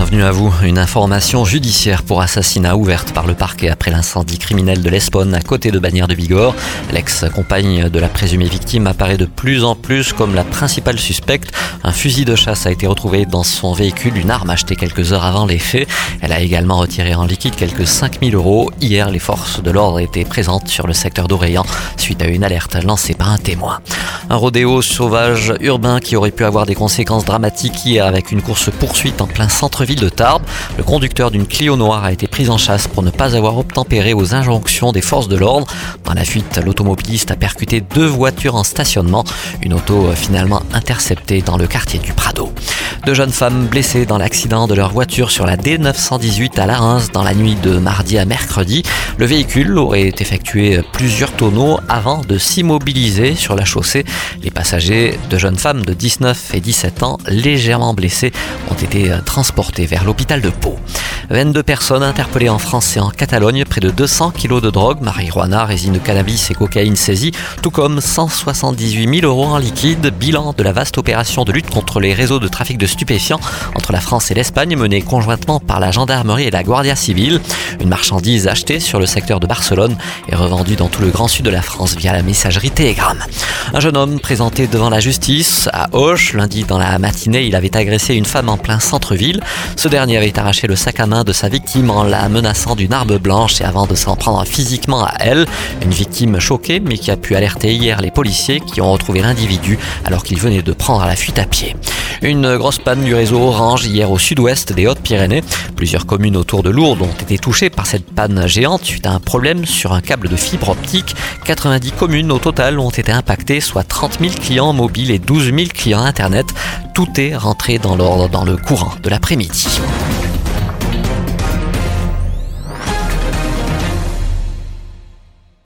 Bienvenue à vous. Une information judiciaire pour assassinat ouverte par le parquet après l'incendie criminel de l'Espone à côté de Bagnères de Bigorre. L'ex-compagne de la présumée victime apparaît de plus en plus comme la principale suspecte. Un fusil de chasse a été retrouvé dans son véhicule, une arme achetée quelques heures avant les faits. Elle a également retiré en liquide quelques 5000 euros. Hier, les forces de l'ordre étaient présentes sur le secteur d'Orléans suite à une alerte lancée par un témoin. Un rodéo sauvage urbain qui aurait pu avoir des conséquences dramatiques hier avec une course-poursuite en plein centre-ville de Tarbes. Le conducteur d'une Clio noire a été pris en chasse pour ne pas avoir obtempéré aux injonctions des forces de l'ordre. Dans la fuite, l'automobiliste a percuté deux voitures en stationnement. Une auto finalement interceptée dans le quartier du Prado. Deux jeunes femmes blessées dans l'accident de leur voiture sur la D918 à La Reims dans la nuit de mardi à mercredi. Le véhicule aurait effectué plusieurs tonneaux avant de s'immobiliser sur la chaussée. Les passagers, deux jeunes femmes de 19 et 17 ans, légèrement blessées, ont été transportés vers l'hôpital de Pau. 22 personnes interpellées en France et en Catalogne, près de 200 kilos de drogue, marijuana, résine de cannabis et cocaïne saisie, tout comme 178 000 euros en liquide, bilan de la vaste opération de lutte contre les réseaux de trafic de stupéfiants entre la France et l'Espagne menée conjointement par la gendarmerie et la Guardia civile. Une marchandise achetée sur le secteur de Barcelone et revendue dans tout le grand sud de la France via la messagerie Telegram. Un jeune homme présenté devant la justice à Auch lundi dans la matinée, il avait agressé une femme en plein centre-ville. Ce dernier avait arraché le sac à main de sa victime en la menaçant d'une arme blanche et avant de s'en prendre physiquement à elle. Une victime choquée mais qui a pu alerter hier les policiers qui ont retrouvé l'individu alors qu'il venait de prendre la fuite à pied. Une grosse panne du réseau Orange hier au sud-ouest des Hautes-Pyrénées. Plusieurs communes autour de Lourdes ont été touchées par cette panne géante suite à un problème sur un câble de fibre optique. 90 communes au total ont été impactées, soit 30 000 clients mobiles et 12 000 clients Internet. Tout est rentré dans l'ordre dans le courant de l'après-midi.